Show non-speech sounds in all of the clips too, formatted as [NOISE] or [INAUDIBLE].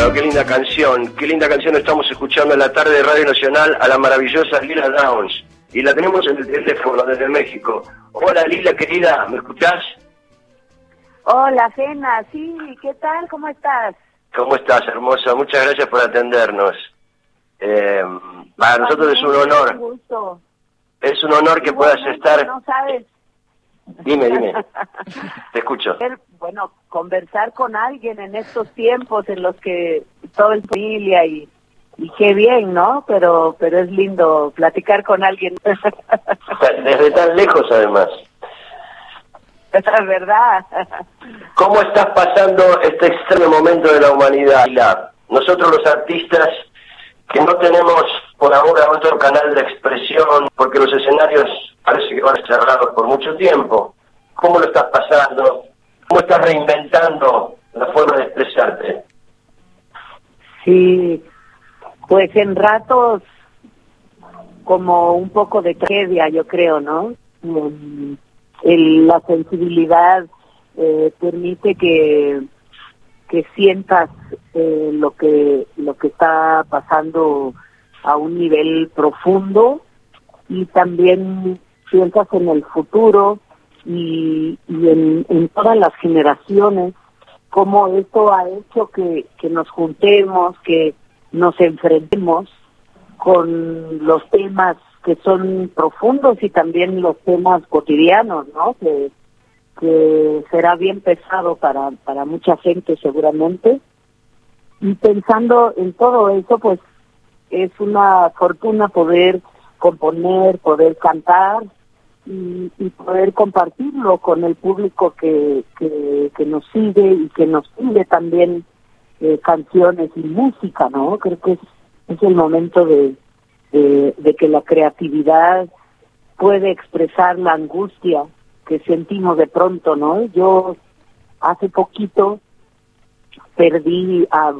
Bueno, qué linda canción, qué linda canción estamos escuchando en la tarde de Radio Nacional a la maravillosa Lila Downs. Y la tenemos en el teléfono desde México. Hola Lila, querida, ¿me escuchás? Hola, Cena, sí, ¿qué tal? ¿Cómo estás? ¿Cómo estás, hermosa? Muchas gracias por atendernos. Eh, para nosotros es un honor. Un gusto. Es un honor que puedas estar... No sabes. Dime, dime. [LAUGHS] Te escucho. Bueno, conversar con alguien en estos tiempos en los que todo es familia y, y qué bien, ¿no? Pero pero es lindo platicar con alguien. Desde tan lejos, además. [LAUGHS] Es verdad. ¿Cómo estás pasando este extraño momento de la humanidad? Nosotros los artistas que no tenemos por ahora otro canal de expresión, porque los escenarios parece que van a estar cerrados por mucho tiempo. ¿Cómo lo estás pasando? ¿Cómo estás reinventando la forma de expresarte? Sí, pues en ratos como un poco de tragedia, yo creo, ¿no? Mm, el- la sensibilidad eh, permite que que sientas eh, lo que lo que está pasando a un nivel profundo y también piensas en el futuro y, y en, en todas las generaciones cómo esto ha hecho que, que nos juntemos, que nos enfrentemos con los temas que son profundos y también los temas cotidianos, ¿no? Que, que será bien pesado para, para mucha gente seguramente. Y pensando en todo eso, pues es una fortuna poder componer, poder cantar y, y poder compartirlo con el público que, que, nos sigue y que nos pide también eh, canciones y música, ¿no? Creo que es, el momento de, de, de que la creatividad puede expresar la angustia que sentimos de pronto, ¿no? Yo hace poquito perdí a,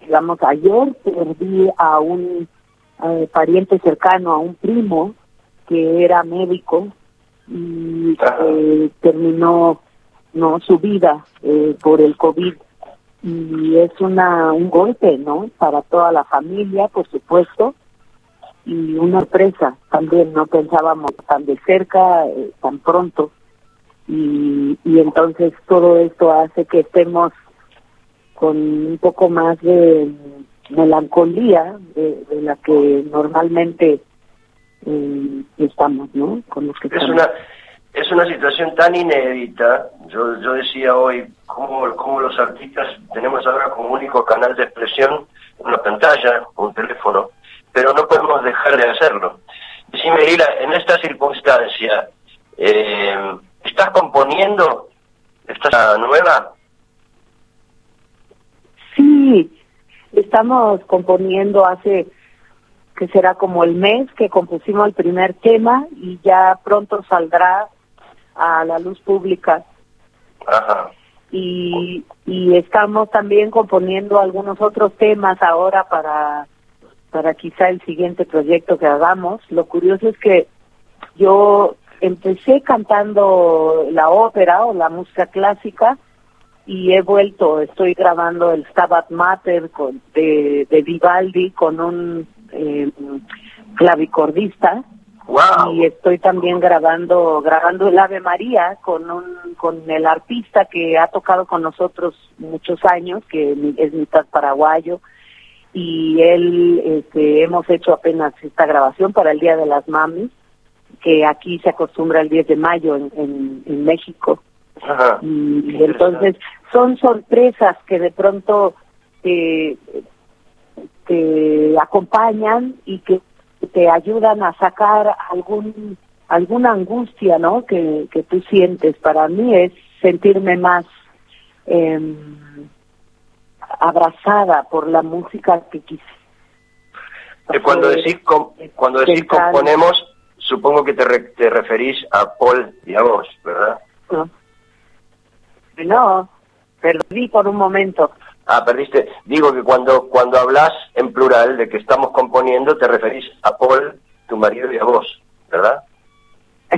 digamos, ayer perdí a un eh, pariente cercano, a un primo que era médico y Ajá. eh, terminó no su vida eh, por el COVID y es una un golpe, ¿no? Para toda la familia, por supuesto, y una sorpresa también, no pensábamos tan de cerca, eh, tan pronto, y, y entonces todo esto hace que estemos con un poco más de melancolía de la que normalmente eh, estamos, ¿no? Con los que Es estamos. una es una situación tan inédita. Yo, yo decía hoy cómo, cómo los artistas tenemos ahora como único canal de expresión una pantalla, un teléfono, pero no podemos dejar de hacerlo. Decime, Lila, en esta circunstancia, eh, ¿estás componiendo? ¿Estás nueva? Sí, estamos componiendo hace que será como el mes que compusimos el primer tema y ya pronto saldrá a la luz pública Ajá. y, y estamos también componiendo algunos otros temas ahora para para quizá el siguiente proyecto que hagamos. Lo curioso es que yo empecé cantando la ópera o la música clásica y he vuelto, estoy grabando el Stabat Mater con, de, de Vivaldi con un eh, clavicordista ¡Wow! y estoy también grabando grabando el Ave María con un con el artista que ha tocado con nosotros muchos años que es mitad paraguayo y él este, hemos hecho apenas esta grabación para el Día de las Mamis que aquí se acostumbra el 10 de mayo en, en, en México Ajá. y, entonces son sorpresas que de pronto te, te acompañan y que te ayudan a sacar algún alguna angustia no que, que tú sientes. Para mí es sentirme más eh, abrazada por la música que quise Eh, Cuando decís, com- cuando decís componemos, supongo que te, re- te referís a Paul y a vos, ¿verdad? no, no perdí por un momento Ah, perdiste. Digo que cuando cuando hablas en plural de que estamos componiendo, te referís a Paul, tu marido y a vos, ¿verdad? [LAUGHS]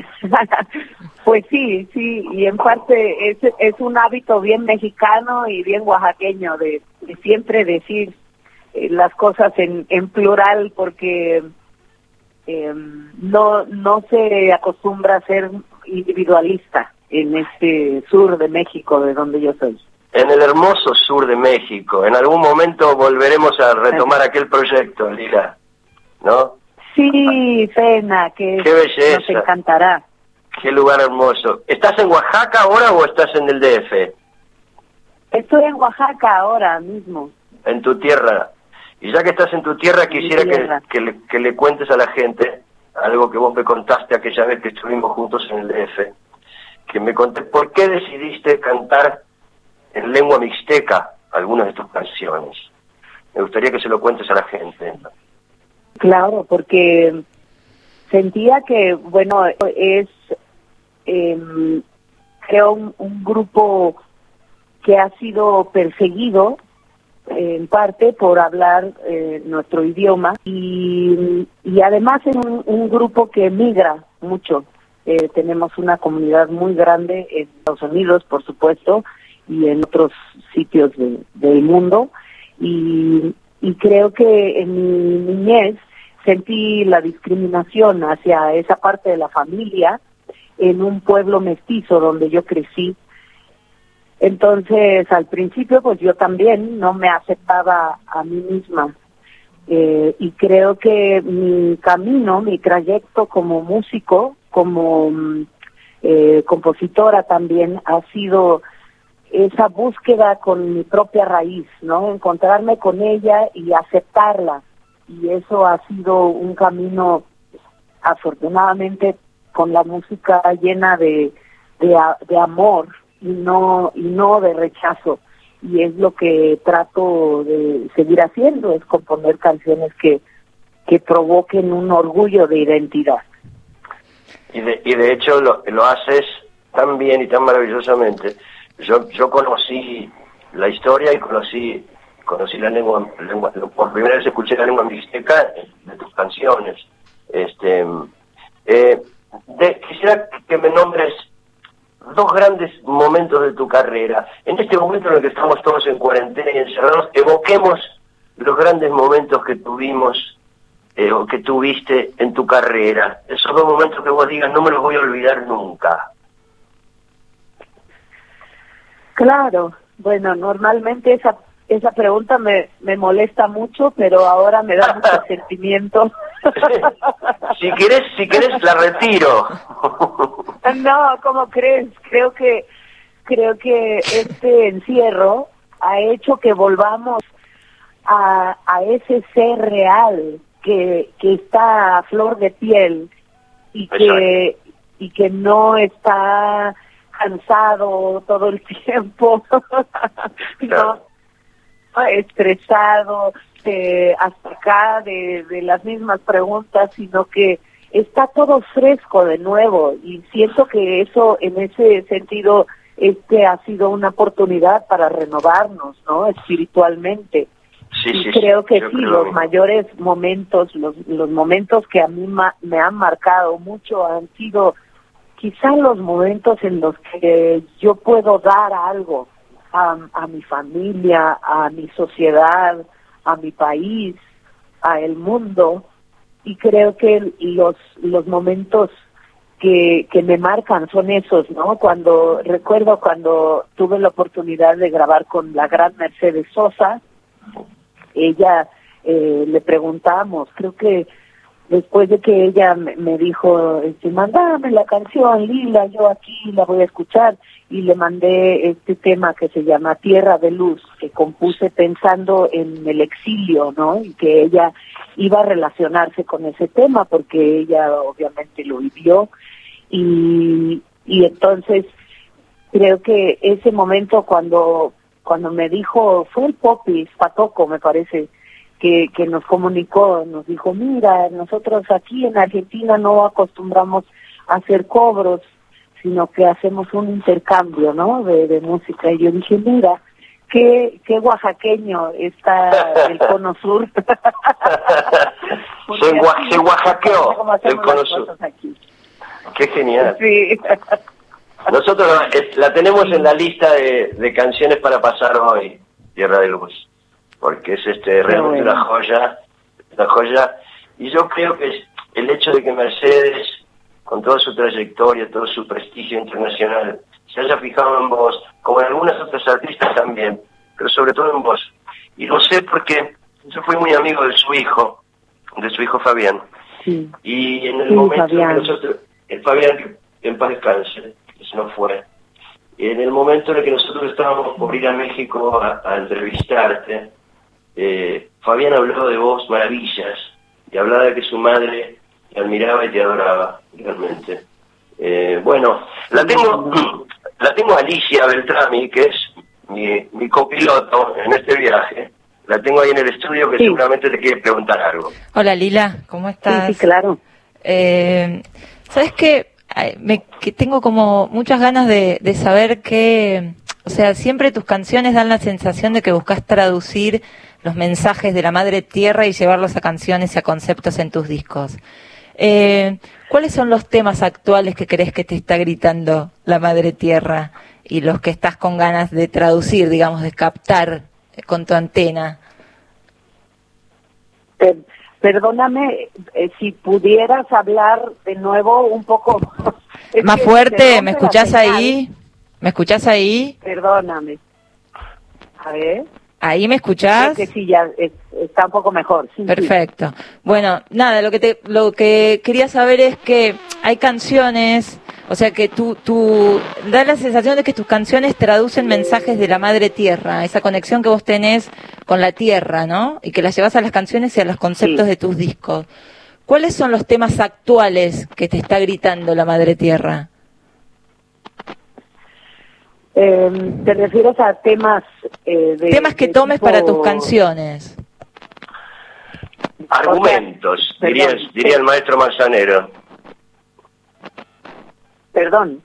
pues sí, sí, y en parte es, es un hábito bien mexicano y bien oaxaqueño de, siempre decir eh, las cosas en, en plural porque eh, no, no se acostumbra a ser individualista en este sur de México de donde yo soy. En el hermoso sur de México. En algún momento volveremos a retomar aquel proyecto, Lila, ¿no? Sí, Fena, que nos encantará. Qué lugar hermoso. ¿Estás en Oaxaca ahora o estás en el DF? Estoy en Oaxaca ahora mismo. En tu tierra. Y ya que estás en tu tierra, quisiera Que, le, que le cuentes a la gente algo que vos me contaste aquella vez que estuvimos juntos en el DF. Que me conté por qué decidiste cantar en lengua mixteca algunas de tus canciones. Me gustaría que se lo cuentes a la gente. Claro, porque sentía que, bueno, es, eh, creo, un, grupo que ha sido perseguido en parte por hablar eh, nuestro idioma y, y además es un, grupo que migra mucho. Eh, tenemos una comunidad muy grande en Estados Unidos, por supuesto, y en otros sitios del mundo. Y, y creo que en mi niñez sentí la discriminación hacia esa parte de la familia en un pueblo mestizo donde yo crecí. Entonces, al principio, pues yo también no me aceptaba a mí misma. Eh, y creo que mi camino, mi trayecto como músico, como mm, eh, compositora también, ha sido esa búsqueda con mi propia raíz, ¿no? Encontrarme con ella y aceptarla. Y eso ha sido un camino, afortunadamente, con la música llena de, de, amor y no, y no de rechazo. Y es lo que trato de seguir haciendo, es componer canciones que, que provoquen un orgullo de identidad. Y de, y de hecho lo, lo haces tan bien y tan maravillosamente yo, yo conocí la historia y conocí conocí la lengua, lengua, por primera vez escuché la lengua mixteca de tus canciones. Este, eh, quisiera que me nombres dos grandes momentos de tu carrera. En este momento en el que estamos todos en cuarentena y encerrados, evoquemos los grandes momentos que tuvimos eh, o que tuviste en tu carrera. Esos dos momentos que vos digas, no me los voy a olvidar nunca. Claro, bueno, normalmente esa esa pregunta me, me molesta mucho, pero ahora me da mucho [LAUGHS] sentimiento. [LAUGHS] si quieres, si quieres la retiro. [LAUGHS] no, ¿cómo crees? Creo que creo que este encierro ha hecho que volvamos a, a ese ser real que, que está a flor de piel y que y que no está cansado todo el [LAUGHS] tiempo, no, estresado, eh, hasta acá de, de las mismas preguntas, sino que está todo fresco de nuevo y siento que eso en ese sentido este ha sido una oportunidad para renovarnos, ¿no? Espiritualmente. Sí, y creo que sí, los mayores momentos, los, los momentos que a mí me han marcado mucho han sido quizá los momentos en los que yo puedo dar algo a, mi familia, a mi sociedad, a mi país, a el mundo, y creo que los, los momentos que, que me marcan son esos, ¿no? Cuando, recuerdo cuando tuve la oportunidad de grabar con la gran Mercedes Sosa, ella eh, le preguntamos, creo que después de que ella me, dijo, este, mandame la canción, Lila, yo aquí la voy a escuchar, y le mandé este tema que se llama Tierra de Luz, que compuse pensando en el exilio, ¿no? Y que ella iba a relacionarse con ese tema, porque ella obviamente lo vivió, y, y entonces creo que ese momento cuando, cuando me dijo, fue el Popis, Patoco me parece, que, que nos comunicó, nos dijo, mira, nosotros aquí en Argentina no acostumbramos a hacer cobros, sino que hacemos un intercambio, ¿no? De, música. Y yo dije, mira, qué, qué oaxaqueño está el [LAUGHS] Cono Sur. se, oaxaqueó el Cono Sur. Qué genial. Sí. [LAUGHS] Nosotros la tenemos en la lista de, canciones para pasar hoy, Tierra de Luz, porque es este realmente una joya, una joya. Y yo creo que el hecho de que Mercedes, con toda su trayectoria, todo su prestigio internacional, se haya fijado en vos, como en algunas otras artistas también, pero sobre todo en vos. Y lo sé porque yo fui muy amigo de su hijo, de su hijo Fabián. Y en el momento que nosotros, el Fabián, en paz descanse, eso no fue. En el momento en el que nosotros estábamos por ir a México a, entrevistarte, eh, Fabián habló de vos maravillas y hablaba de que su madre te admiraba y te adoraba, realmente. Eh, bueno, la tengo, [CLEARS THROAT] la tengo Alicia Beltrami, que es mi, mi copiloto en este viaje. La tengo ahí en el estudio que seguramente te quiere preguntar algo. Hola Lila, ¿cómo estás? Sí, claro. Eh, ¿Sabes qué? Me, que tengo como muchas ganas de, de saber que, o sea, siempre tus canciones dan la sensación de que buscas traducir los mensajes de la madre tierra y llevarlos a canciones y a conceptos en tus discos. Eh, ¿Cuáles son los temas actuales que crees que te está gritando la madre tierra y los que estás con ganas de traducir, digamos, de captar con tu antena? perdóname, eh, si pudieras hablar de nuevo un poco... Más fuerte, ¿me escuchás ahí? ¿Me escuchás ahí? Perdóname. A ver. ¿Ahí me escuchás? que sí, ya está un poco mejor. Perfecto. Bueno, nada, lo que, te, lo que quería saber es que hay canciones, o sea que tú, tú da la sensación de que tus canciones traducen mensajes de la madre tierra, esa conexión que vos tenés con la tierra, ¿no? Y que las llevas a las canciones y a los conceptos de tus discos. ¿Cuáles son los temas actuales que te está gritando la madre tierra? Eh, ¿Te refieres a temas eh, de... Temas que tomes para tus canciones. Argumentos, diría, el maestro Manzanero. Perdón.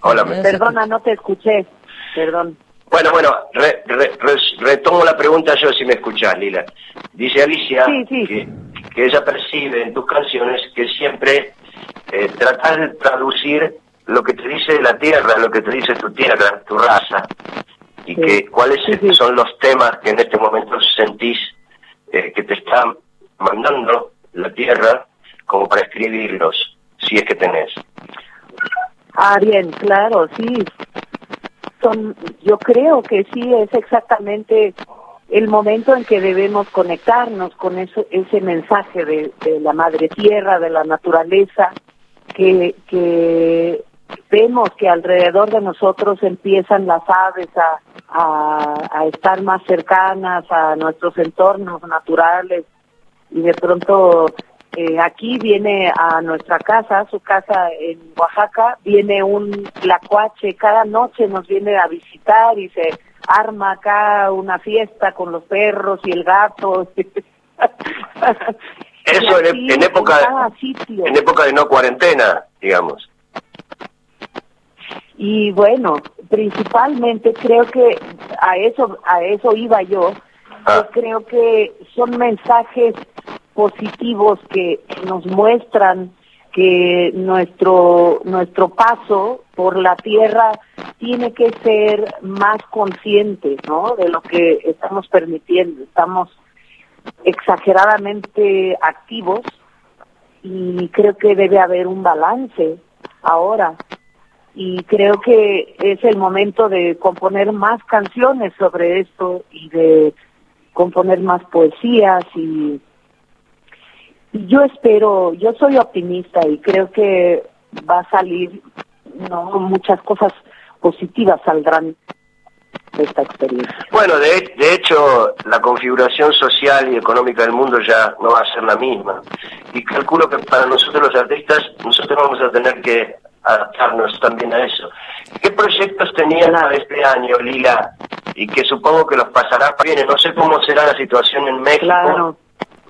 Hola. Perdona, no te escuché. Perdón. Bueno, bueno, retomo la pregunta yo si me escuchás, Lila. Dice Alicia Que, ella percibe en tus canciones que siempre eh, tratas de traducir lo que te dice la tierra, lo que te dice tu tierra, tu raza, y que cuáles son los temas que en este momento sentís eh, que te están mandando la tierra como para escribirlos, si es que tenés. Ah, bien, claro, sí. Son, yo creo que sí es exactamente el momento en que debemos conectarnos con eso, ese mensaje de, de la madre tierra, de la naturaleza, que, que vemos que alrededor de nosotros empiezan las aves a, a, estar más cercanas a nuestros entornos naturales y de pronto eh, aquí viene a nuestra casa, su casa en Oaxaca, viene un tlacuache, cada noche nos viene a visitar y se arma acá una fiesta con los perros y el gato. [LAUGHS] Eso en, época en época de no cuarentena, digamos. Y bueno, principalmente creo que a eso a eso iba yo. Ah. creo que son mensajes positivos que nos muestran que nuestro nuestro paso por la tierra tiene que ser más consciente, ¿no? De lo que estamos permitiendo. Estamos exageradamente activos y creo que debe haber un balance ahora y creo que es el momento de componer más canciones sobre esto y de componer más poesías y, yo espero, yo soy optimista y creo que va a salir, no, muchas cosas positivas saldrán de esta experiencia. Bueno, de, de hecho, la configuración social y económica del mundo ya no va a ser la misma. Y calculo que para nosotros los artistas, nosotros vamos a tener que adaptarnos también a eso. ¿Qué proyectos tenían para este año, Lila? Y que supongo que los pasará bien. No sé cómo será la situación en México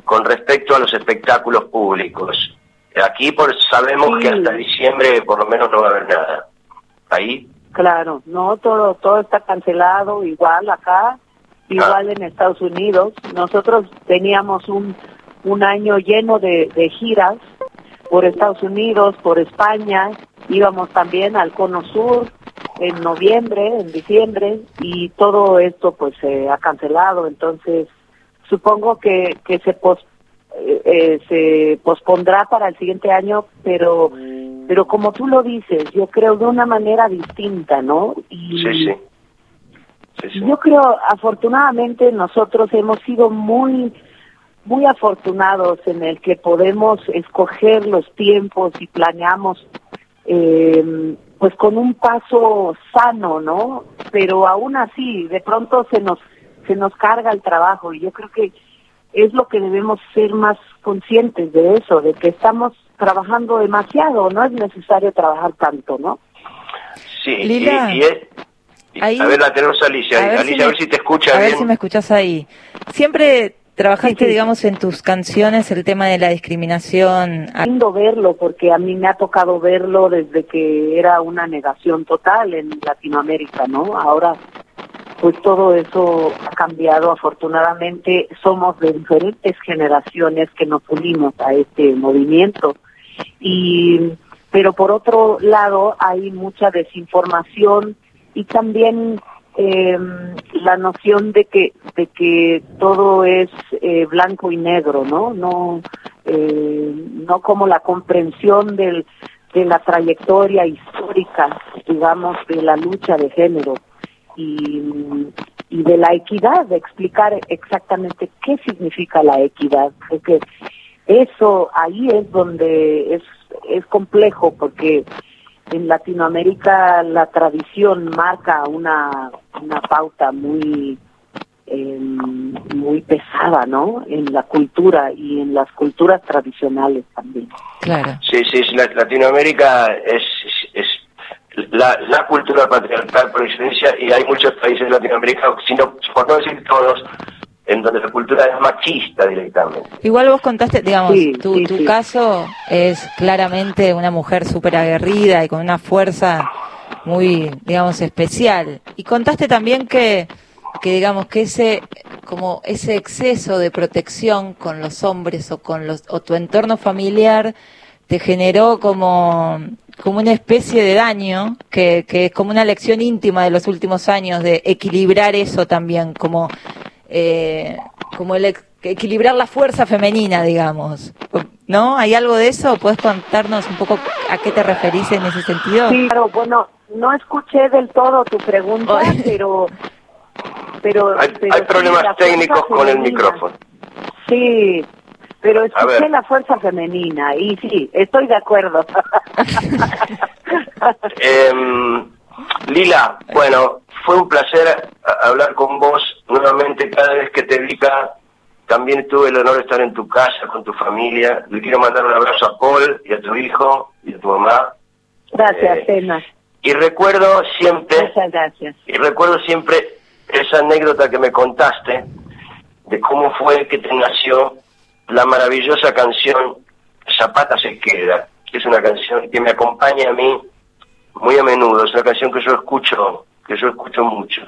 con respecto a los espectáculos públicos. Aquí por, sabemos que hasta diciembre por lo menos no va a haber nada. ¿Ahí? Claro, no, todo, todo está cancelado, igual acá, igual ah. en Estados Unidos. Nosotros teníamos un, un año lleno de, de giras por Estados Unidos, por España, íbamos también al Cono Sur en noviembre, en diciembre, y todo esto pues se ha cancelado, entonces supongo que, que se, pos, eh, eh, se pospondrá para el siguiente año, pero pero como tú lo dices, yo creo de una manera distinta, ¿no? Y sí, sí. Sí, Yo creo, afortunadamente, nosotros hemos sido muy muy afortunados en el que podemos escoger los tiempos y planeamos eh, pues con un paso sano, ¿no? Pero aún así, de pronto se nos se nos carga el trabajo y yo creo que es lo que debemos ser más conscientes de eso, de que estamos trabajando demasiado, no es necesario trabajar tanto, ¿no? Sí, y, a ver, la tenemos Alicia. Alicia, a ver si te escucha bien. A ver si me escuchas ahí. Siempre trabajaste, digamos, en tus canciones el tema de la discriminación. Lindo verlo, porque a mí me ha tocado verlo desde que era una negación total en Latinoamérica, ¿no? Ahora, pues todo eso ha cambiado. Afortunadamente, somos de diferentes generaciones que nos unimos a este movimiento. Y, pero por otro lado, hay mucha desinformación y también eh, la noción de que de que todo es eh, blanco y negro no no eh, no como la comprensión del de la trayectoria histórica digamos de la lucha de género y, y de la equidad de explicar exactamente qué significa la equidad porque eso ahí es donde es es complejo porque en Latinoamérica la tradición marca una, una pauta muy eh, muy pesada, ¿no? En la cultura y en las culturas tradicionales también. Claro. Sí, sí, Latinoamérica es, es, la, la, cultura patriarcal por excelencia y hay muchos países de Latinoamérica, sino, por no decir todos, en donde la cultura es machista directamente. Igual vos contaste, digamos, tu, tu caso es claramente una mujer súper aguerrida y con una fuerza muy, digamos, especial. Y contaste también que, que digamos, que ese, como ese exceso de protección con los hombres o con los, o tu entorno familiar te generó como, como una especie de daño, que, que es como una lección íntima de los últimos años de equilibrar eso también, como eh, como el equilibrar la fuerza femenina, digamos. ¿No? ¿Hay algo de eso? ¿Puedes contarnos un poco a qué te referís en ese sentido? Sí, claro, bueno, no escuché del todo tu pregunta, pero... pero, hay, problemas técnicos con el micrófono. Sí, pero escuché la fuerza femenina y sí, estoy de acuerdo. [LAUGHS] eh, Lila, bueno, fue un placer hablar con vos nuevamente cada vez que te vi También tuve el honor de estar en tu casa con tu familia. Le quiero mandar un abrazo a Paul y a tu hijo y a tu mamá. Gracias, eh, Y recuerdo siempre. Muchas gracias. Y recuerdo siempre esa anécdota que me contaste de cómo fue que te nació la maravillosa canción Zapata se queda, que es una canción que me acompaña a mí muy a menudo, es una canción que yo escucho, que yo escucho mucho.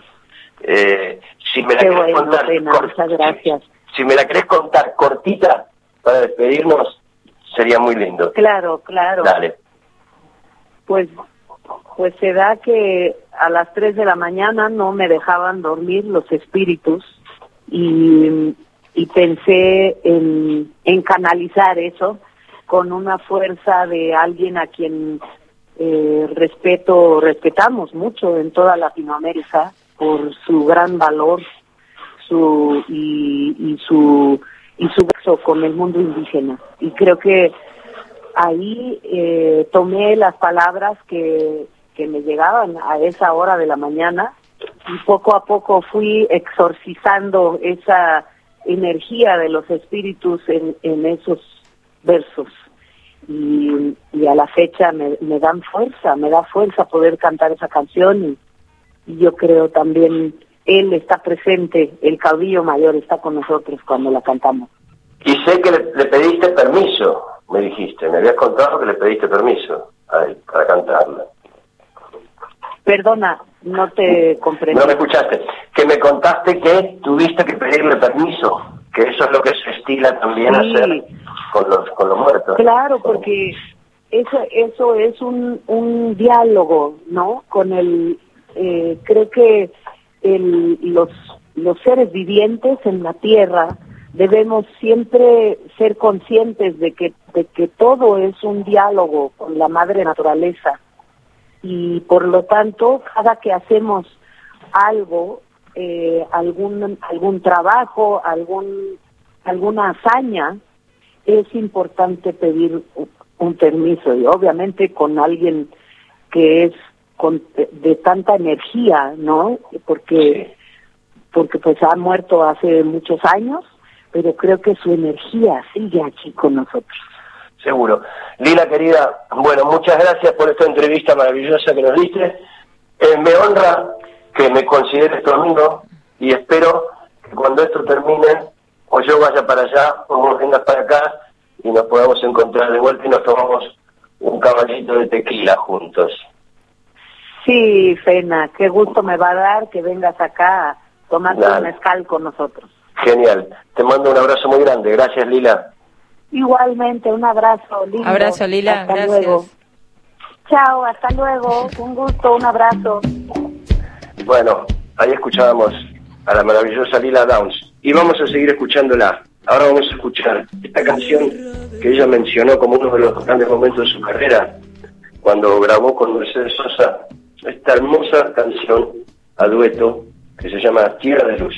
Eh, si me la querés contar, muchas gracias. Si, me la querés contar cortita para despedirnos, sería muy lindo. Claro, claro. Dale. Pues, pues se da que a las 3 de la mañana no me dejaban dormir los espíritus y, y pensé en, en canalizar eso con una fuerza de alguien a quien eh, respeto, respetamos mucho en toda Latinoamérica por su gran valor su y, su y su verso con el mundo indígena. Y creo que ahí eh, tomé las palabras que, que me llegaban a esa hora de la mañana y poco a poco fui exorcizando esa energía de los espíritus en, en esos versos y, a la fecha me, dan fuerza, me da fuerza poder cantar esa canción y, yo creo también él está presente, el caudillo mayor está con nosotros cuando la cantamos. Y sé que le, pediste permiso, me dijiste, me habías contado que le pediste permiso a él para cantarla. Perdona, no te comprendí. No me escuchaste. Que me contaste que tuviste que pedirle permiso, que eso es lo que se estila también sí, hacer con los, con los muertos. Claro, porque eso, eso es un, un diálogo, ¿no? Con el, eh, creo que el, los, los seres vivientes en la tierra debemos siempre ser conscientes de que, de que todo es un diálogo con la madre naturaleza y por lo tanto cada que hacemos algo, eh, algún, algún trabajo, algún, alguna hazaña, es importante pedir un permiso y obviamente con alguien que es con, de, tanta energía, ¿no? Porque porque pues ha muerto hace muchos años, pero creo que su energía sigue aquí con nosotros. Seguro. Lila querida, bueno, muchas gracias por esta entrevista maravillosa que nos diste. Eh, me honra que me consideres tu amigo y espero que cuando esto termine, o yo vaya para allá, o vos vengas para acá, y nos podamos encontrar de vuelta y nos tomamos un caballito de tequila juntos. Sí, Fena, qué gusto me va a dar que vengas acá a tomarte un mezcal con nosotros. Genial. Te mando un abrazo muy grande. Gracias, Lila. Igualmente, un abrazo, Lila. Abrazo, Lila. Hasta Luego. Chao, hasta luego. Un gusto, un abrazo. Bueno, ahí escuchábamos a la maravillosa Lila Downs. Y vamos a seguir escuchándola. Ahora vamos a escuchar esta canción que ella mencionó como uno de los grandes momentos de su carrera, cuando grabó con Mercedes Sosa esta hermosa canción a dueto que se llama Tierra de Luz.